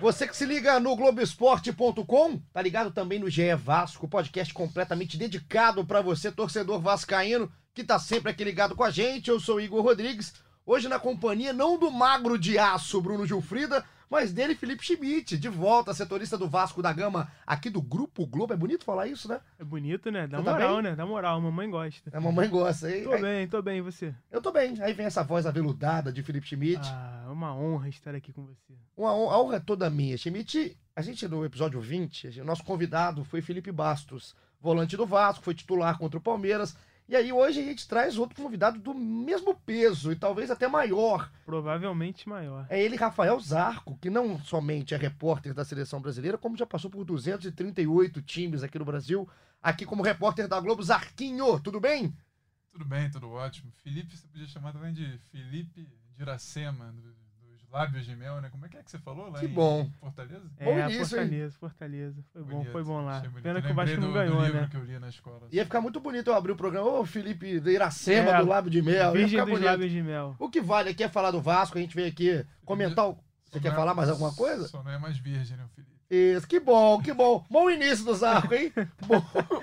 Você que se liga no Globoesporte.com, tá ligado também no GE Vasco, podcast completamente dedicado para você, torcedor vascaíno, que tá sempre aqui ligado com a gente. Eu sou Igor Rodrigues, hoje na companhia não do magro de aço Bruno Gilfrida, mas dele Felipe Schmidt, de volta, setorista do Vasco da Gama, aqui do Grupo Globo. É bonito falar isso, né? É bonito, né? Dá Você tá moral, né? Dá moral, mamãe gosta. A mamãe gosta, hein? Tô Aí- bem, tô bem, e você? Eu tô bem. Aí vem essa voz aveludada de Felipe Schmidt. Ah, uma honra estar aqui com você. Uma hon- a honra é toda minha. Schmidt, a gente no episódio 20, o nosso convidado foi Felipe Bastos, volante do Vasco, foi titular contra o Palmeiras. E aí hoje a gente traz outro convidado do mesmo peso e talvez até maior. Provavelmente maior. É ele, Rafael Zarco, que não somente é repórter da seleção brasileira, como já passou por 238 times aqui no Brasil, aqui como repórter da Globo. Zarquinho, tudo bem? Tudo bem, tudo ótimo. Felipe, você podia chamar também de Felipe de Iracema, do- dos lábios de mel, né? Como é que é que você falou lá Que em bom. Fortaleza? Bom é, início, hein? Fortaleza, Fortaleza. Foi bom, Bonito, foi bom lá. Pena que o Vasco não ganhou, do né? que eu li na escola. Ia ficar muito bonito eu abrir o programa. Ô, Felipe de Iracema, É, do Lábio de Mel. Ia Virgem ficar dos bonito. lábios de mel. O que vale aqui é falar do Vasco, a gente veio aqui comentar. o- Você quer é- falar mais alguma coisa? Só não é mais virgem, né, Felipe? Isso, que bom, que bom. Bom início do Zarco, hein? bom,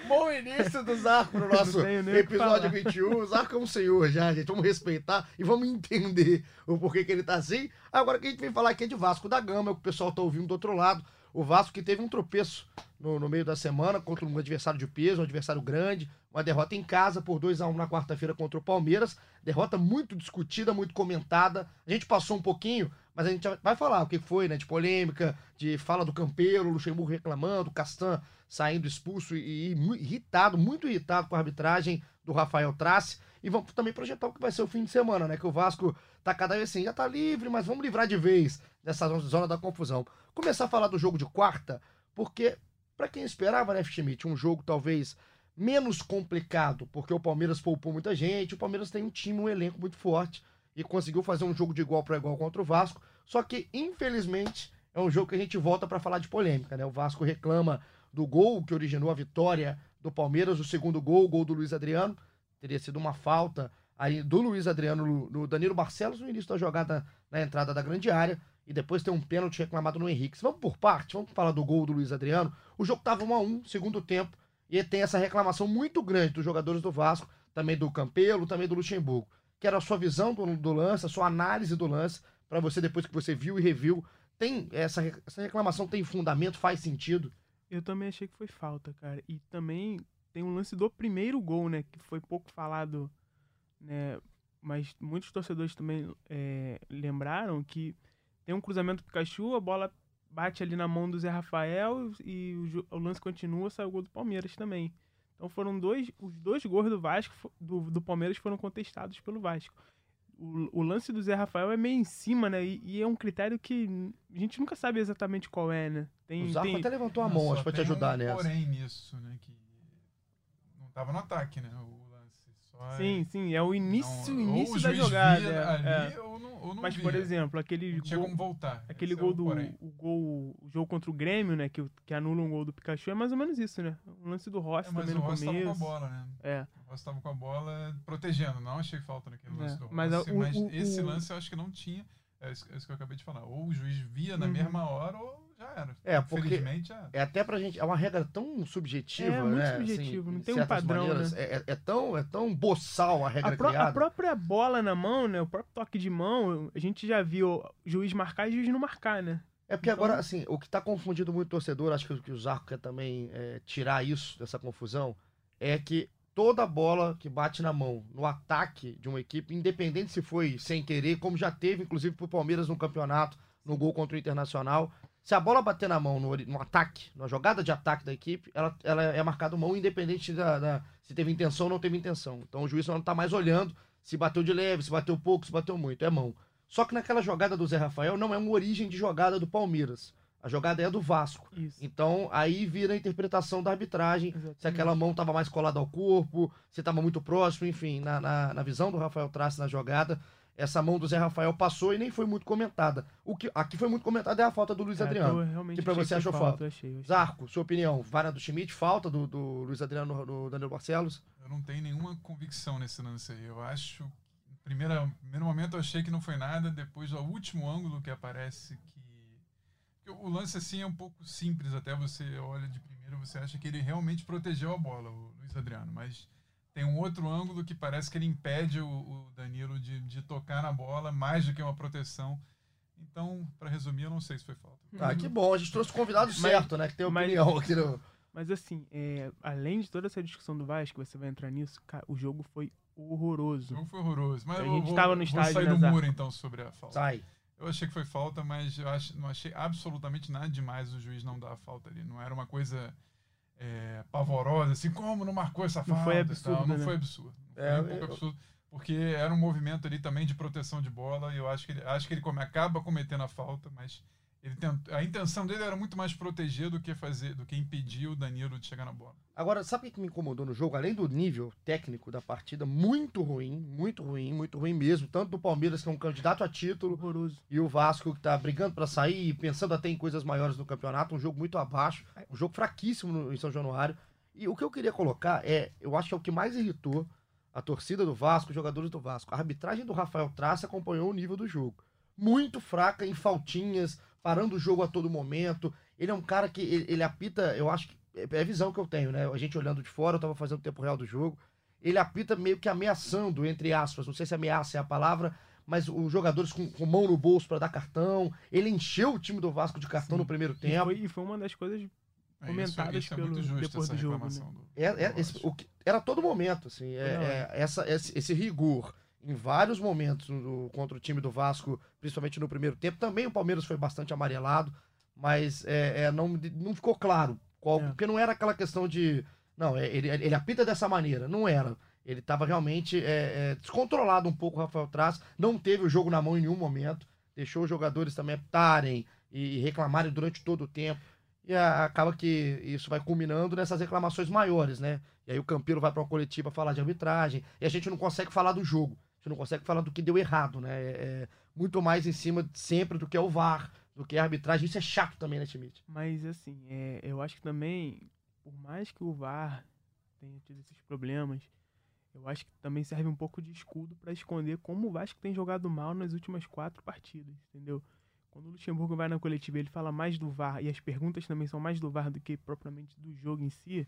bom início do Zarco no nosso episódio falar. 21. O Zarco é um senhor já, gente. Vamos respeitar e vamos entender o porquê que ele tá assim. Agora que a gente vem falar aqui é de Vasco da Gama, é o que o pessoal tá ouvindo do outro lado. O Vasco que teve um tropeço no, no meio da semana contra um adversário de peso, um adversário grande, uma derrota em casa por 2 a 1 na quarta-feira contra o Palmeiras. Derrota muito discutida, muito comentada. A gente passou um pouquinho, mas a gente vai falar o que foi, né? De polêmica, de fala do Campeiro, Luxemburgo reclamando, Castan saindo expulso e, irritado, muito irritado com a arbitragem do Rafael Trace. E vamos também projetar o que vai ser o fim de semana, né? Que o Vasco tá cada vez assim, já tá livre, mas vamos livrar de vez dessa zona da confusão. Começar a falar do jogo de quarta, porque, pra quem esperava, né, Schmidt, um jogo talvez menos complicado, porque o Palmeiras poupou muita gente, o Palmeiras tem um time, um elenco muito forte e conseguiu fazer um jogo de igual para igual contra o Vasco. Só que, infelizmente, é um jogo que a gente volta para falar de polêmica, né? O Vasco reclama do gol que originou a vitória do Palmeiras, o segundo gol, o gol do Luiz Adriano. Teria sido uma falta aí do Luiz Adriano no, Danilo Barcelos no início da jogada na entrada da grande área. E depois tem um pênalti reclamado no Henrique. Vamos por parte, vamos falar do gol do Luiz Adriano. O jogo tava 1 a 1 segundo tempo. E tem essa reclamação muito grande dos jogadores do Vasco, também do Campelo, também do Luxemburgo. Quero a sua visão do, do lance, a sua análise do lance, para você, depois que você viu e reviu. Tem essa, essa reclamação tem fundamento, faz sentido? Eu também achei que foi falta, cara. E também tem um lance do primeiro gol, né? Que foi pouco falado, né? Mas muitos torcedores também é, lembraram que tem um cruzamento do Pikachu, a bola bate ali na mão do Zé Rafael e o, o lance continua, sai o gol do Palmeiras também. Então foram dois, os dois gols do Vasco, do, do Palmeiras foram contestados pelo Vasco. O, o lance do Zé Rafael é meio em cima, né? E, e é um critério que a gente nunca sabe exatamente qual é, né? Tem, o Zarco tem- até levantou a mão, acho, pra te tem ajudar um nessa. Porém nisso, né, que não tava no ataque, né, o. Só é- Sim, sim, é o início, não- início o da jogada. é, ali, é. ou não, ou não Mas, via. por exemplo, aquele não gol, voltar. aquele Esse gol é o do porém. o gol, o jogo contra o Grêmio, né, que, o- que anula um gol do Pikachu, é mais ou menos isso, né? O lance do Rossi É, mas também o no Rossi tava com a começo. bola, né? É, O Rossi tava com a bola protegendo, não achei falta naquele lance É, do Rossi. mas Mas, a- o- o- esse o- lance eu acho que não tinha. É isso, é isso que eu acabei de falar. Ou o juiz via na Uhum. mesma hora, ou já era. É, porque- era. É até pra gente. É uma regra tão subjetiva, É, muito né? subjetivo, não de tem um padrão, maneiras. né? É, é- é tão, é tão boçal a regra a, pró- a criada. própria bola na mão, né? O próprio toque de mão, a gente já viu o juiz marcar e juiz não marcar, né? É porque Então- agora, assim, o que tá confundindo muito o torcedor, acho que, o- que o Zarco quer também é, tirar isso dessa confusão, é que toda bola que bate na mão no ataque de uma equipe, independente se foi sem querer, como já teve, inclusive, pro Palmeiras no campeonato, no gol contra o Internacional, se a bola bater na mão no, no ataque, na jogada de ataque da equipe, ela, ela é marcada mão independente da, da- se teve intenção ou não teve intenção. Então o juiz não tá mais olhando se bateu de leve, se bateu pouco, se bateu muito, é mão. Só que naquela jogada do Zé Rafael não é uma origem de jogada do Palmeiras. A jogada é do Vasco. Isso. Então, aí vira a interpretação da arbitragem. Se Exatamente. aquela mão estava mais colada ao corpo, se estava muito próximo, enfim, na, na, na visão do Rafael Trace na jogada, essa mão do Zé Rafael passou e nem foi muito comentada. O que aqui foi muito comentada é a falta do Luiz É, Adriano. que pra achei você achou falta, falta? achei, achei. Zarco, sua opinião, vara do Schmidt, falta do, do Luiz Adriano no, no Danilo Barcelos? Eu não tenho nenhuma convicção nesse lance aí. Eu acho. Primeiro, primeiro momento eu achei que não foi nada, depois do último ângulo que aparece que. O lance assim é um pouco simples, até você olha de primeiro, você acha que ele realmente protegeu a bola, o Luiz Adriano. Mas tem um outro ângulo que parece que ele impede o, o Danilo de, de tocar na bola, mais do que uma proteção. Então, para resumir, eu não sei se foi falta. Ah, que bom, a gente trouxe o convidado Mas- certo, né? Que tem mas- opinião aqui no. Mas assim, é, além de toda essa discussão do Vasco, você vai entrar nisso, cara, o jogo foi O horroroso. jogo foi horroroso. Mas A gente vou, tava no vou estádio, sair né, do muro então sobre a falta. Sai. Eu achei que foi falta, mas eu acho, não achei absolutamente nada demais o juiz não dar a falta ali. Não era uma coisa é, pavorosa, assim, como não marcou essa Não falta? foi e absurdo, tal. Não né? foi absurdo. Não foi É, nem um pouco eu- absurdo. Porque era um movimento ali também de proteção de bola e eu acho que ele, acho que ele come, acaba cometendo a falta, mas ele tent, a intenção dele era muito mais proteger do que fazer, do que impedir o Danilo de chegar na bola. Agora, sabe o que me incomodou no jogo? Além do nível técnico da partida, muito ruim, muito ruim, muito ruim mesmo. Tanto do Palmeiras, que é um candidato a título, Horroroso. e o Vasco, que tá brigando pra sair e pensando até em coisas maiores no campeonato. Um jogo muito abaixo, um jogo fraquíssimo em São Januário. E o que eu queria colocar é, eu acho que é o que mais irritou a torcida do Vasco, os jogadores do Vasco. A arbitragem do Rafael Trace acompanhou o nível do jogo. Muito fraca em faltinhas, parando o jogo a todo momento. Ele é um cara que ele, ele apita, eu acho que é é a visão que eu tenho, né? A gente olhando de fora, eu tava fazendo o tempo real do jogo. Ele apita meio que ameaçando, entre aspas, não sei se ameaça é a palavra, mas os jogadores com, com mão no bolso para dar cartão. Ele encheu o time do Vasco de cartão Sim. no primeiro E tempo. foi, e foi uma das coisas. É, Comentadas isso, isso é pelo- muito justo, depois essa do jogo, né? do- É, é, do esse- que- era todo momento, assim. é- Não, é, essa, esse, esse rigor em vários momentos no- contra o time do Vasco, principalmente no primeiro tempo. Também o Palmeiras foi bastante amarelado, mas é, é, não, não ficou claro. Qual, É. Porque não era aquela questão de. Não, é, ele, ele apita dessa maneira. Não era. Ele estava realmente é, é, descontrolado um pouco, o Rafael Traz. Não teve o jogo na mão em nenhum momento. Deixou os jogadores também apitarem e reclamarem durante todo o tempo. E a- acaba que isso vai culminando nessas reclamações maiores, né? E aí o Campelo vai para uma coletiva falar de arbitragem. E a gente não consegue falar do jogo. Gente não consegue falar do que deu errado, né? É, é muito mais em cima sempre do que é o VAR, do que a arbitragem. Isso é chato também, né, Schmidt? Mas assim, é, eu acho que também, por mais que o VAR tenha tido esses problemas, eu acho que também serve um pouco de escudo para esconder como o Vasco tem jogado mal nas últimas quatro partidas, entendeu? Quando o Luxemburgo vai na coletiva ele fala mais do VAR e as perguntas também são mais do VAR do que propriamente do jogo em si,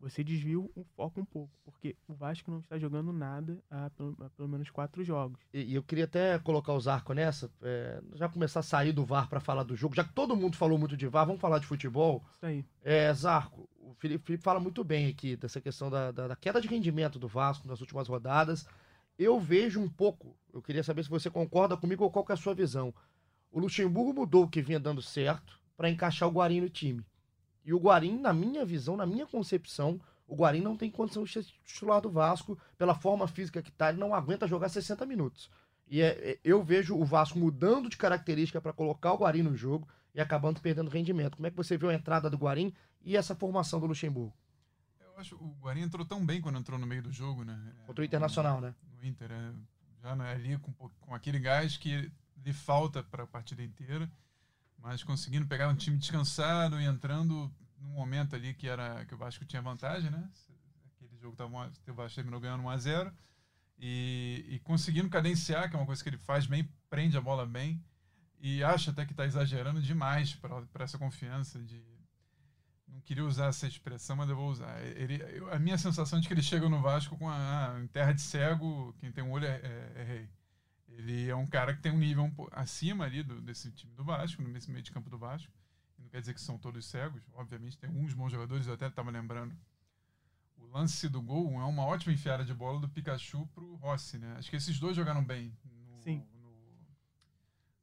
você desvia o foco um pouco, porque o Vasco não está jogando nada há pelo, há pelo menos quatro jogos. E, e eu queria até colocar o Zarco nessa, é, já começar a sair do VAR para falar do jogo. Já que todo mundo falou muito de VAR, vamos falar de futebol. Isso aí. É, Zarco, o Felipe, Felipe fala muito bem aqui dessa questão da, da- da queda de rendimento do Vasco nas últimas rodadas. Eu vejo um pouco, eu queria saber se você concorda comigo ou qual é a sua visão. O Luxemburgo mudou o que vinha dando certo para encaixar o Guarim no time. E o Guarim, na minha visão, na minha concepção, o Guarim não tem condição de ser titular do Vasco pela forma física que tá, ele não aguenta jogar 60 minutos. E é- é- eu vejo o Vasco mudando de característica para colocar o Guarim no jogo e acabando perdendo rendimento. Como é que você viu a entrada do Guarim e essa formação do Luxemburgo? Eu acho que o Guarim entrou tão bem quando entrou no meio do jogo, né? Contra o Internacional, né? No Inter, é, já né, ali com, com aquele gás que lhe falta para a partida inteira, mas conseguindo pegar um time descansado e entrando num momento ali que era que o Vasco tinha vantagem, né? Aquele jogo tava, o Vasco terminou ganhando 1 a 0 e, e conseguindo cadenciar, que é uma coisa que ele faz bem, prende a bola bem e acha até que está exagerando demais para essa confiança de não queria usar essa expressão, mas eu vou usar. Ele, eu- a minha sensação é de que ele chega no Vasco com a, ah, terra de cego, quem tem um olho é, é- é rei. Ele é um cara que tem um nível um acima ali do, desse time do Vasco, nesse meio de campo do Vasco. Não quer dizer que são todos cegos, obviamente tem alguns bons jogadores, eu até estava lembrando. O lance do gol é uma ótima enfiada de bola do Pikachu pro Rossi, né? Acho que esses dois jogaram bem no- Sim. no-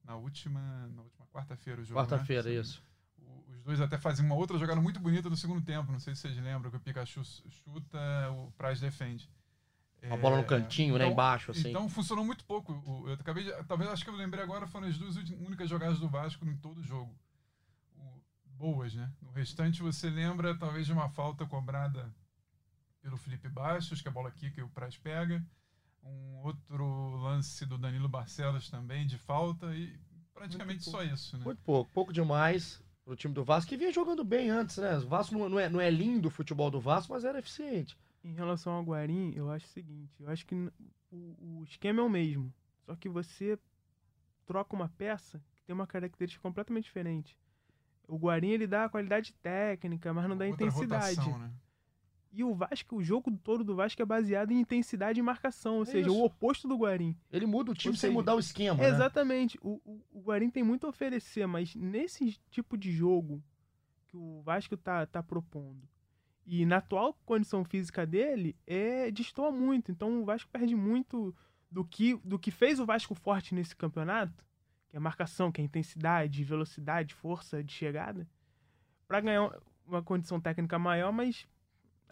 na última, na última quarta-feira o jogo. né? Quarta-feira, Sim. isso. Os dois até fazem uma outra jogada muito bonita no segundo tempo. Não sei se vocês lembram que o Pikachu chuta, o Praz defende. A bola no É, cantinho, né? então- Embaixo, assim. Então funcionou muito pouco. O- Eu acabei de, talvez acho que eu lembrei agora foram as duas únicas jogadas do Vasco em todo o jogo. boas, né? No restante você lembra talvez de uma falta cobrada pelo Felipe Bastos, que a bola quica e o Praz pega. Um outro lance do Danilo Barcelos também de falta e praticamente só isso, né? Muito pouco, pouco demais pro time do Vasco, que vinha jogando bem antes, né? O Vasco não, não é, não é lindo o futebol do Vasco, mas era eficiente. Em relação ao Guarim, eu acho o seguinte, eu acho que o, o esquema é o mesmo, só que você troca uma peça que tem uma característica completamente diferente. O Guarim ele dá a qualidade técnica, mas não dá Outra intensidade. rotação, né? E o Vasco, o jogo todo do Vasco é baseado em intensidade e marcação, ou É seja, isso. o oposto do Guarim. Ele muda o time Ou sem seja, mudar o esquema, né? Exatamente. O, o, o Guarim tem muito a oferecer, mas nesse tipo de jogo que o Vasco tá, tá propondo, e na atual condição física dele, é destoa muito. Então o Vasco perde muito do que, do que fez o Vasco forte nesse campeonato, que é marcação, que é intensidade, velocidade, força de chegada, para ganhar uma condição técnica maior, mas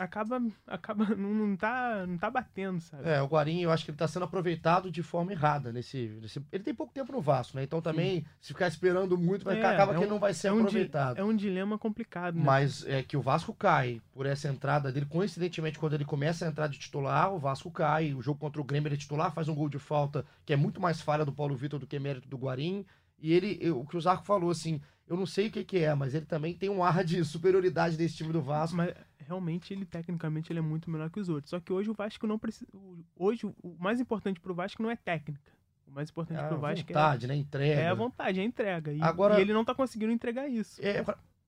acaba acaba não, não tá não tá batendo, sabe? É, o Guarim, eu acho que ele tá sendo aproveitado de forma errada nesse, nesse- Ele tem pouco tempo no Vasco, né? Então também, se ficar esperando muito, vai, É, acaba é que um- ele não vai ser é um aproveitado. É um dilema complicado, né? Mas é que o Vasco cai por essa entrada dele. Coincidentemente, quando ele começa a entrar de titular, o Vasco cai. O jogo contra o Grêmio ele é titular, faz um gol de falta, que é muito mais falha do Paulo Vitor do que mérito do Guarim. E ele, o que o Zarco falou, assim, eu não sei o que, que é, mas ele também tem um ar de superioridade desse time do Vasco. Mas realmente ele tecnicamente ele é muito melhor que os outros. Só que hoje o Vasco não precisa. Hoje o mais importante pro Vasco não é técnica. O mais importante É a pro Vasco vontade, né? é, Entrega. é a vontade, é a entrega. E, Agora- e ele não tá conseguindo entregar isso. É,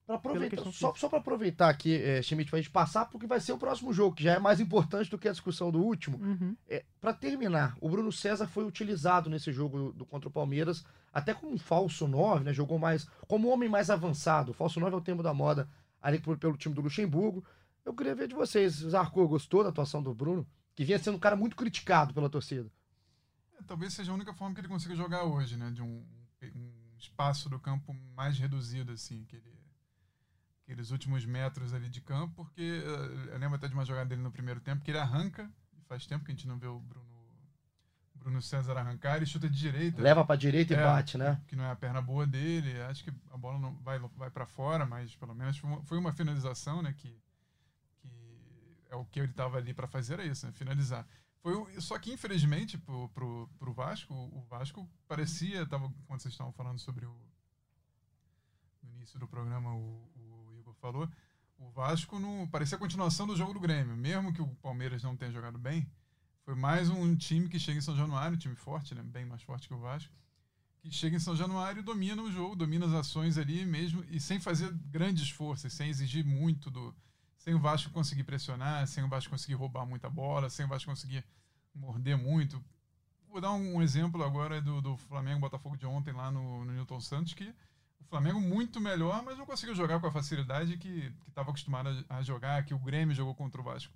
pra, aproveitar, só, só pra aproveitar aqui, é, Schmidt, pra gente passar porque vai ser o próximo jogo, que já é mais importante do que a discussão do último. Uhum. É, para terminar, o Bruno César foi utilizado nesse jogo do, do contra o Palmeiras, até como um falso 9, né? Jogou mais como um homem mais avançado. O falso 9 é o termo da moda ali por- pelo time do Luxemburgo. Eu queria ver de vocês. Zarco gostou da atuação do Bruno, que vinha sendo um cara muito criticado pela torcida. É, talvez seja a única forma que ele consiga jogar hoje, né? De um, um espaço do campo mais reduzido, assim, aquele, aqueles últimos metros ali de campo, porque eh, eu lembro até de uma jogada dele no primeiro tempo, que ele arranca, e faz tempo que a gente não vê o Bruno, Bruno César arrancar, ele chuta de direita, Leva pra direita e É. bate, né? que não é a perna boa dele, acho que a bola não vai, vai para fora, mas pelo menos foi uma, foi uma finalização, né, que, que é o que ele estava ali para fazer, era isso, né, finalizar. Foi o- só que infelizmente pro, pro, pro Vasco, o Vasco parecia, tava, quando vocês estavam falando sobre o no início do programa o, o falou, o Vasco não parecia a continuação do jogo do Grêmio, mesmo que o Palmeiras não tenha jogado bem, foi mais um time que chega em São Januário, um time forte, né, bem mais forte que o Vasco que chega em São Januário e domina o jogo, domina as ações ali mesmo, e sem fazer grandes forças, sem exigir muito do. Sem o Vasco conseguir pressionar, sem o Vasco conseguir roubar muita bola, sem o Vasco conseguir morder muito. Vou dar um exemplo agora do, do Flamengo Botafogo de ontem lá no, no Newton Santos, que Flamengo muito melhor, mas não conseguiu jogar com a facilidade que estava acostumado a, a jogar, que o Grêmio jogou contra o Vasco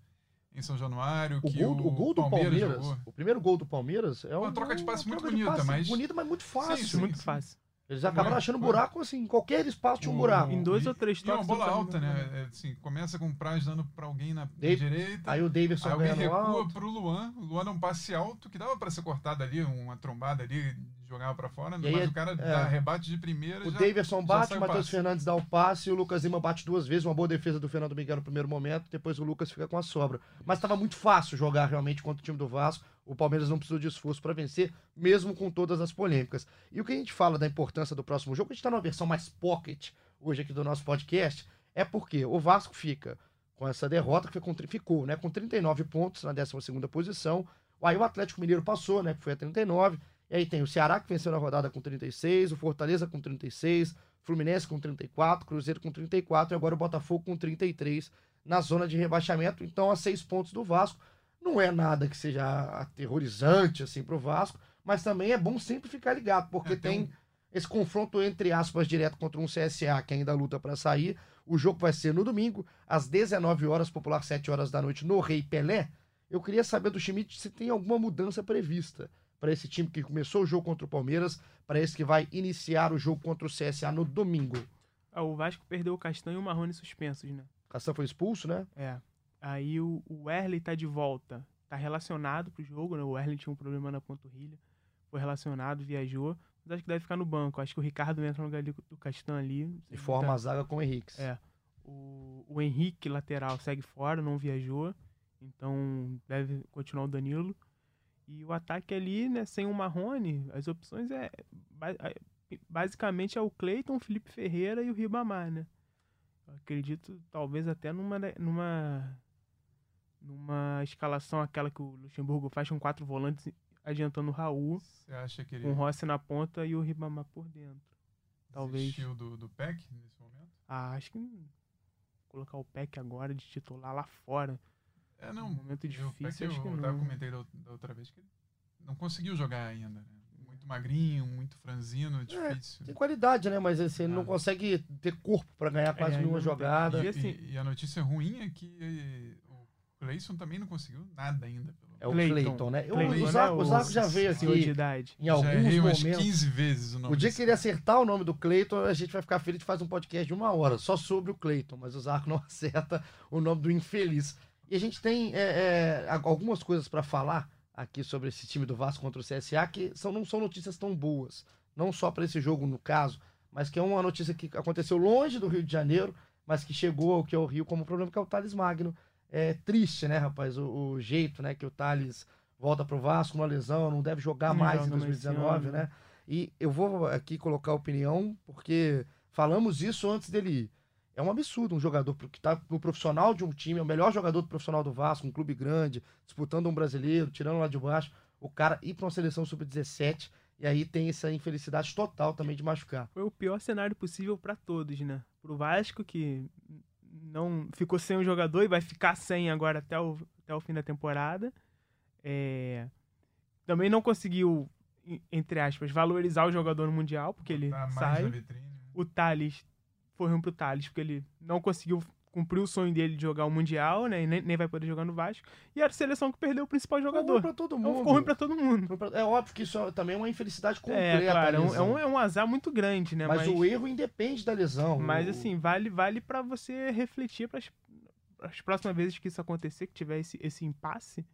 em São Januário, O que gol, o gol do Palmeiras, jogou. o primeiro gol do Palmeiras é Uma um- troca de passe uma muito troca de bonita, passe mas- bonita, mas muito fácil. sim, muito sim. fácil. Eles acabaram Foi, achando buraco assim, em qualquer espaço tinha um buraco. Em dois e- ou três E é uma toques, bola o alta, né? É, assim, começa com o Praz dando pra alguém na Dave- direita. Aí o Davidson Aí alguém recua alto. pro Luan. O Luan dá um passe alto que dava pra ser cortado ali, uma trombada ali, jogava pra fora, E aí mas é- o cara é. dá rebate de primeira. O já, Davidson bate, o Matheus. Fernandes dá o passe e o Lucas Lima bate duas vezes. Uma boa defesa do Fernando Miguel no primeiro momento. Depois o Lucas fica com a sobra. Mas estava muito fácil jogar realmente contra o time do Vasco. O Palmeiras não precisou de esforço para vencer, mesmo com todas as polêmicas. E o que a gente fala da importância do próximo jogo, a gente está numa versão mais pocket hoje aqui do nosso podcast, é porque o Vasco fica com essa derrota que ficou né, com 39 pontos na 12ª posição. Aí o Atlético Mineiro passou, né, que foi a 39. E aí tem o Ceará que venceu na rodada com 36, o Fortaleza com 36, Fluminense com 34, Cruzeiro com 34 e agora o Botafogo com 33 na zona de rebaixamento. Então, a seis pontos do Vasco. Não é nada que seja aterrorizante assim pro Vasco, mas também é bom sempre ficar ligado, porque É, tem tem um- esse confronto entre aspas direto contra um CSA que ainda luta para sair. O jogo vai ser no domingo, às 19 horas, popular 7 horas da noite, no Rei Pelé. Eu queria saber do Schmidt se tem alguma mudança prevista para esse time que começou o jogo contra o Palmeiras, para esse que vai iniciar o jogo contra o CSA no domingo. Ah, o Vasco perdeu o Castanho e o Marrone suspensos, né? Castan foi expulso, né? É. Aí o, o Werley tá de volta. Tá relacionado pro jogo, né? O Werley tinha um problema na panturrilha. Foi relacionado, viajou. mas acho que deve ficar no banco. Acho que o Ricardo entra no lugar do Castan ali. E forma a zaga com o Henrique. É. O, o Henrique, lateral, segue fora, não viajou. Então deve continuar o Danilo. E o ataque ali, né, sem o Marrone, as opções é. a- Basicamente é o Cleiton, o Felipe Ferreira e o Ribamar, né? Eu acredito, talvez até numa. numa numa escalação aquela que o Luxemburgo faz com quatro volantes adiantando o Raul, Você acha que ele com o Rossi na ponta e o Ribamar por dentro. talvez. do, do PEC nesse momento? Ah, acho que colocar o Peck agora de titular lá fora. É, não. Um momento e o difícil, PEC, acho que eu, eu não. comentei da, da outra vez que ele não conseguiu jogar ainda, né? Muito magrinho, muito franzino, difícil. Tem qualidade, né? Mas assim, ele não Ah. consegue ter corpo pra ganhar quase É, nenhuma não jogada. E, E assim- e- e a notícia ruim é que o Cleison também não conseguiu nada ainda. Pelo... É o Cleiton. Cleiton, né? Cleiton, o né? Zarco, o Zarco já O veio senhor de idade. em Já alguns errei umas momentos. 15 vezes o nome O dia que ele acertar o nome do Cleiton, a gente vai ficar feliz e faz um podcast de uma hora só sobre o Cleiton, mas o Zarco não acerta o nome do infeliz. E a gente tem é, é, algumas coisas pra falar aqui sobre esse time do Vasco contra o CSA que são, não são notícias tão boas. Não só pra esse jogo, no caso, mas que é uma notícia que aconteceu longe do Rio de Janeiro, mas que chegou aqui ao Rio como problema, que é o Thales Magno. É triste, né, rapaz, o, o jeito né, que o Thales volta pro Vasco, uma lesão, não deve jogar Não mais em joga mais esse 2019, ano. né? E eu vou aqui colocar a opinião, porque falamos isso antes dele ir. É um absurdo um jogador que está no profissional de um time, é o melhor jogador do profissional do Vasco, um clube grande, disputando um brasileiro, tirando lá de baixo, o cara ir para uma seleção sub-17 e aí tem essa infelicidade total também de machucar. Foi o pior cenário possível pra todos, né? Pro Vasco, que não ficou sem um jogador e vai ficar sem agora até o, até o fim da temporada. É, Também não conseguiu, en- entre aspas, valorizar o jogador no Mundial, porque ele Tá mais sai. vitrine. o Thales foi ruim pro Thales, porque ele não conseguiu cumprir o sonho dele de jogar o Mundial, né? E nem, nem vai poder jogar no Vasco. E era a seleção que perdeu o principal Ficou jogador. ruim pra todo Então mundo. ficou ruim pra todo mundo. É óbvio que isso também é uma infelicidade completa. É, claro, é um, é, um, é azar muito grande, né? mas, o erro independe da lesão. Mas assim, vale vale para você refletir para as próximas vezes que isso acontecer, que tiver esse, esse impasse,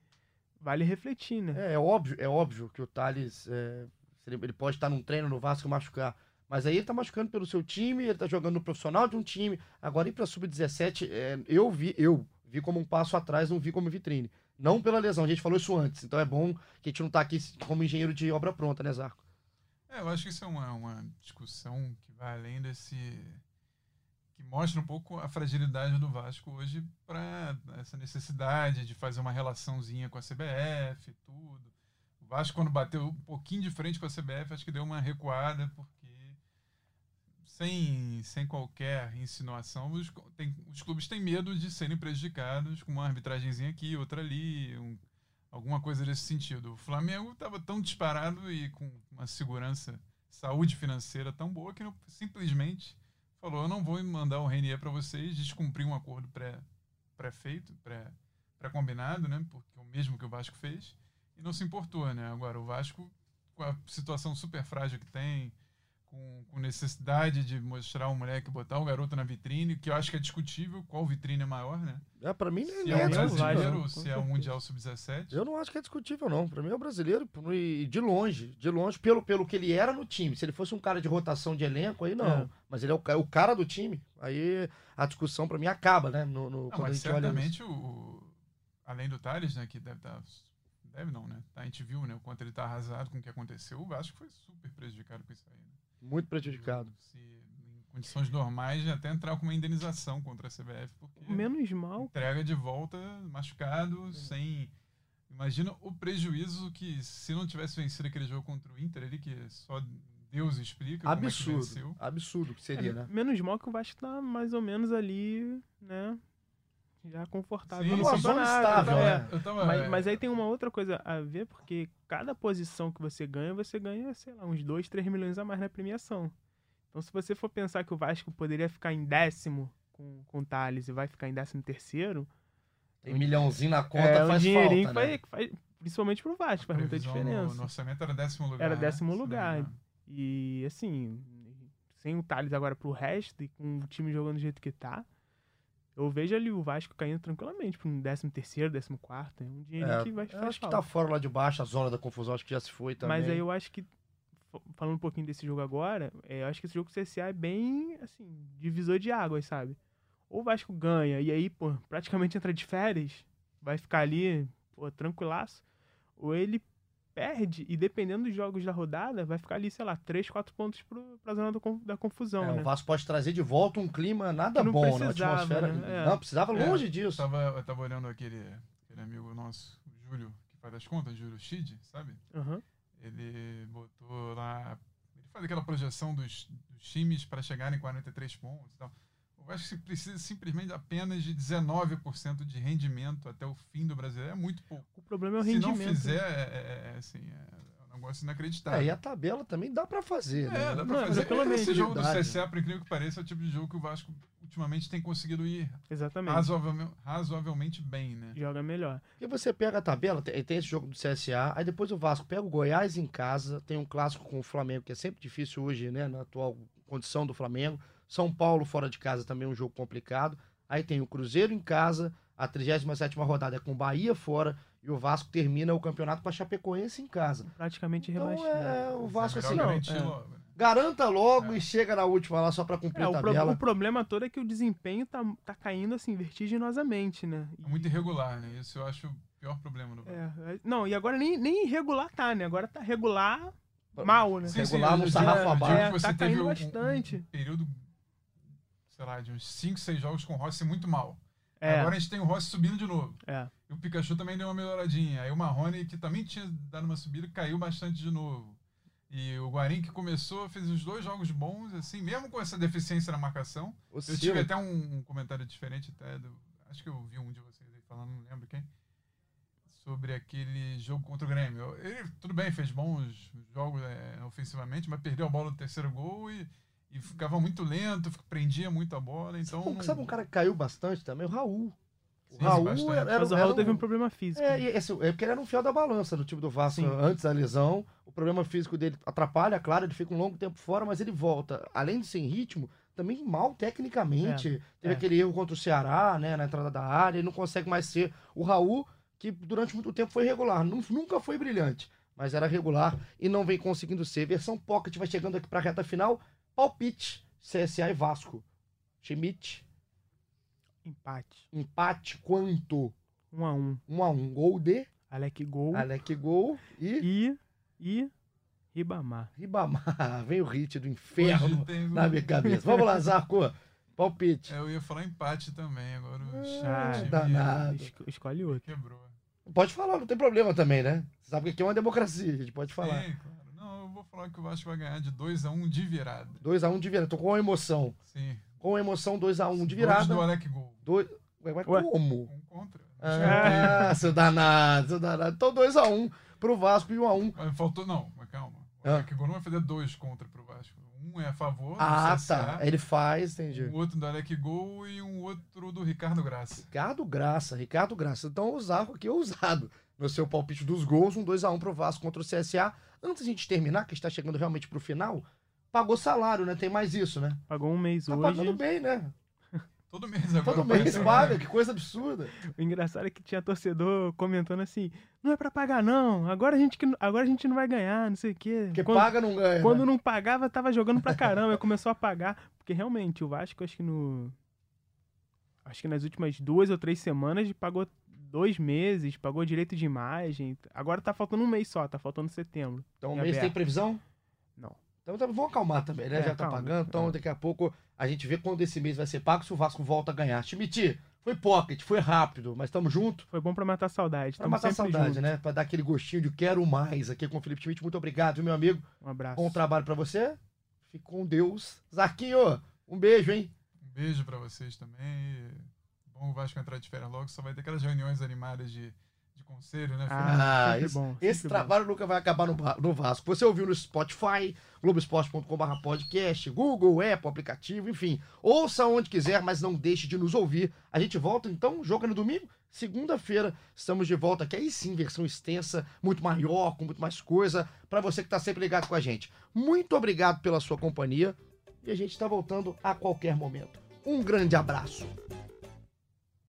vale refletir, né? É, é óbvio, é óbvio que o Thales é, ele ele pode estar num treino no Vasco e machucar. Mas aí ele tá machucando pelo seu time, ele tá jogando no profissional de um time. Agora ir pra sub-17, é, eu vi, eu vi como um passo atrás, não vi como vitrine. Não pela lesão, a gente falou isso antes. Então é bom que a gente não tá aqui como engenheiro de obra pronta, né, Zarco? É, eu acho que isso é uma, uma discussão que vai além desse. que mostra um pouco a fragilidade do Vasco hoje para essa necessidade de fazer uma relaçãozinha com a CBF e tudo. O Vasco, quando bateu um pouquinho de frente com a CBF, acho que deu uma recuada, porque sem, sem qualquer insinuação, os, tem- os clubes têm medo de serem prejudicados com uma arbitragenzinha aqui, outra ali, um- alguma coisa desse sentido. O Flamengo estava tão disparado e com uma segurança, saúde financeira tão boa que não- simplesmente falou: eu não vou mandar o Renier para vocês, descumprir um acordo pré- pré-feito, pré- pré-combinado, né? Porque o mesmo que o Vasco fez, e não se importou, né? Agora, o Vasco, com a situação super frágil que tem, com, com necessidade de mostrar o moleque, botar o garoto na vitrine, que eu acho que é discutível qual vitrine é maior, né? É, pra mim Se nem é é o Vasco, brasileiro, com se é o. Mundial Sub-17. Eu não acho que é discutível, não. Pra mim é o brasileiro e de longe. De longe, pelo, pelo que ele era no time. Se ele fosse um cara de rotação de elenco, aí não. É. Mas ele é o, o cara do time. Aí a discussão pra mim acaba, né? No, no- Não, quando a mas gente olha isso. certamente o, o- além do Thales, né, que deve estar deve não, né? A gente viu, né, o quanto ele tá arrasado com o que aconteceu. O Vasco foi super prejudicado com isso aí. Né? Muito prejudicado. Se em condições normais até entrar com uma indenização contra a CBF porque Menos mal. entrega de volta machucado, sem Imagina o prejuízo que se não tivesse vencido aquele jogo contra o Inter ali que só Deus explica como é que Absurdo. venceu. Absurdo que seria, É, né? Menos mal que o Vasco tá mais ou menos ali, né? Já confortável Sim, no campeonato. estável, é. né? Tava, Mas, mas aí tem uma outra coisa a ver, porque cada posição que você ganha, você ganha, sei lá, uns 2, 3 milhões a mais na premiação. Então, se você for pensar que o Vasco poderia ficar em décimo com, com o Thales e vai ficar em décimo terceiro, Tem milhãozinho na conta, é um faz dinheirinho falta, que né? faz, faz- principalmente pro Vasco, faz muita no- diferença. No, orçamento era décimo lugar. Era né? décimo lugar. E assim, sem o Thales agora pro resto e com o time jogando do jeito que tá, eu vejo ali o Vasco caindo tranquilamente pra um décimo terceiro, décimo quarto. É um dinheirinho É, que vai acho que tá fora lá de baixo, a zona da confusão, acho que já se foi também. Mas aí eu acho que fa- falando um pouquinho desse jogo agora, é, eu acho que esse jogo com o CSA é bem, assim, divisor de águas, sabe? Ou o Vasco ganha e aí, pô, praticamente entra de férias, vai ficar ali, pô, tranquilaço. Ou ele perde e dependendo dos jogos da rodada, vai ficar ali, sei lá, 3, 4 pontos pro, pra zona do da confusão, É, né? O Vasco pode trazer de volta um clima nada bom, né? Uma precisava, atmosfera. né? É. Não, precisava É, longe Eu disso. tava, eu tava olhando aquele, aquele amigo nosso, o Júlio, que faz as contas, Júlio Schid, sabe? Aham. Ele botou lá. Ele faz aquela projeção dos, dos times para chegarem em 43 pontos e tal. Eu acho que se precisa simplesmente apenas de 19% de rendimento até o fim do brasileiro. É muito pouco. O problema é o Se rendimento. não fizer, é, é- é, assim, é um negócio inacreditável. É, e a tabela também dá pra fazer, né? É, dá Não, pra fazer. tranquilamente. Esse jogo do. CSA, por incrível que pareça, é o tipo de jogo que o Vasco ultimamente tem conseguido ir Exatamente. razoavelmente, razoavelmente bem, né? Joga melhor. Porque você pega a tabela, tem, tem esse jogo do CSA, aí depois o Vasco pega o Goiás em casa, tem um clássico com o Flamengo, que é sempre difícil hoje, né, na atual condição do Flamengo. São Paulo fora de casa também é um jogo complicado. Aí tem o Cruzeiro em casa, a 37ª rodada é com o Bahia fora, e o Vasco termina o campeonato com a Chapecoense em casa. Praticamente Então rebaixado. é, o Vasco assim, não, é. né? garanta logo É. e chega na última lá só pra cumprir É, a tabela. o problema todo é que o desempenho tá, tá caindo assim, vertiginosamente, né? É muito irregular, né? Isso eu acho o pior problema do Vasco. É, é- não, e agora nem, nem irregular tá, né? Agora tá regular mal, né? Sim, regular no sarrafo abaixo. você É, tá teve um- um- bastante. Um, período, sei lá, de uns 5, 6 jogos com o Rossi muito mal. É, Agora a gente tem o Rossi subindo de novo. é. E o Pikachu também deu uma melhoradinha. Aí o Marrone, que também tinha dado uma subida, caiu bastante de novo. E o Guarim, que começou, fez uns dois jogos bons, assim, mesmo com essa deficiência na marcação. Eu Oscila. tive até um, um comentário diferente, até do, acho que eu vi um de vocês aí falando, não lembro quem, sobre aquele jogo contra o Grêmio. Ele, tudo bem, fez bons jogos é, ofensivamente, mas perdeu a bola no terceiro gol e, e ficava muito lento, prendia muito a bola. Então, Sabe um- não- Sabe um cara que caiu bastante também? O Raul. O Sim, Raul bastante. era, era, o era Raul um- teve um problema físico. É, e esse- é porque ele era um fiel da balança no time do Vasco Sim. antes da lesão. O problema físico dele atrapalha, claro, ele fica um longo tempo fora, mas ele volta. Além de sem ritmo, também mal tecnicamente. Teve é. aquele erro contra o Ceará, né, na entrada da área, ele não consegue mais ser o Raul, que durante muito tempo foi regular. Nu- Nunca foi brilhante, mas era regular e não vem conseguindo ser. Versão Pocket vai chegando aqui pra reta final. Palpite, CSA e Vasco. Schmidt, Empate. empate quanto? Um a um. Um a um. Gol de Alec Gol Alec Gol e e. E. Ribamar. Ribamar. Vem o hit do inferno na minha cabeça. Vamos lá, Zarco. Palpite. É, eu ia falar empate também, agora o Ah, time danado. Esco- Escolhe outro. quebrou. Pode falar, não tem problema também, né? Você sabe que aqui é uma democracia, a gente pode falar. Sim, claro. Não, eu vou falar que o Vasco vai ganhar de 2x1 de virada. 2x1 de virada. Tô com emoção. Sim. Com emoção, 2x1 de Gols virada. do Alec Gol. Dois... Ué, mas Ué. como? Um contra. Ah, seu danado, seu danado. Então 2x1 pro Vasco e 1x1. Mas faltou, não, mas calma. O Ah. Alec Gol não vai fazer dois contra pro Vasco. Um é a favor, Ah, do CSA, tá. Ele faz, entendi. um outro do Alec Gol e um outro do Ricardo Graça. Ricardo Graça, Ricardo Graça. Então o Zarco aqui é ousado no seu palpite dos gols, um 2x1 pro Vasco contra o CSA. Antes de a gente terminar, que está chegando realmente pro final, pagou salário, né? Tem mais isso, né? Pagou um mês Tá hoje. pagando bem, né? Todo mês agora. Todo mês né? que coisa absurda. O engraçado é que tinha torcedor comentando assim: não é pra pagar, não. Agora a gente, que- agora a gente não vai ganhar, não sei o quê. Porque quando, paga não ganha. quando né? não pagava, tava jogando pra caramba. Começou a pagar. Porque realmente, o Vasco, acho que no. Acho que nas últimas duas ou três semanas pagou dois meses, pagou direito de imagem. Agora tá faltando um mês só, tá faltando setembro. Então o em mês tem aberto. previsão? Não. Então tá- vamos acalmar também, né? É, Já tá calma. pagando, então É. daqui a pouco a gente vê quando esse mês vai ser pago, se o Vasco volta a ganhar. Schmidt, foi pocket, foi rápido, mas estamos juntos. Foi bom pra matar a saudade. Pra matar saudade, junto. né? Pra dar aquele gostinho de quero mais aqui com o Felipe Schmidt. Muito obrigado, viu, meu amigo. Um abraço. Bom trabalho pra você. Fique com Deus. Zarquinho, um beijo, hein? Um beijo pra vocês também. Bom o Vasco entrar de férias logo, só vai ter aquelas reuniões animadas de, de conselho, né? Ah, sempre esse, bom, esse trabalho nunca vai acabar no, no Vasco. Você ouviu no Spotify, globoesporte.com.br podcast, Google, Apple, aplicativo, enfim. Ouça onde quiser, mas não deixe de nos ouvir. A gente volta então, joga no domingo. Segunda-feira estamos de volta aqui, aí sim, versão extensa, muito maior, com muito mais coisa, para você que está sempre ligado com a gente. Muito obrigado pela sua companhia e a gente está voltando a qualquer momento. Um grande abraço.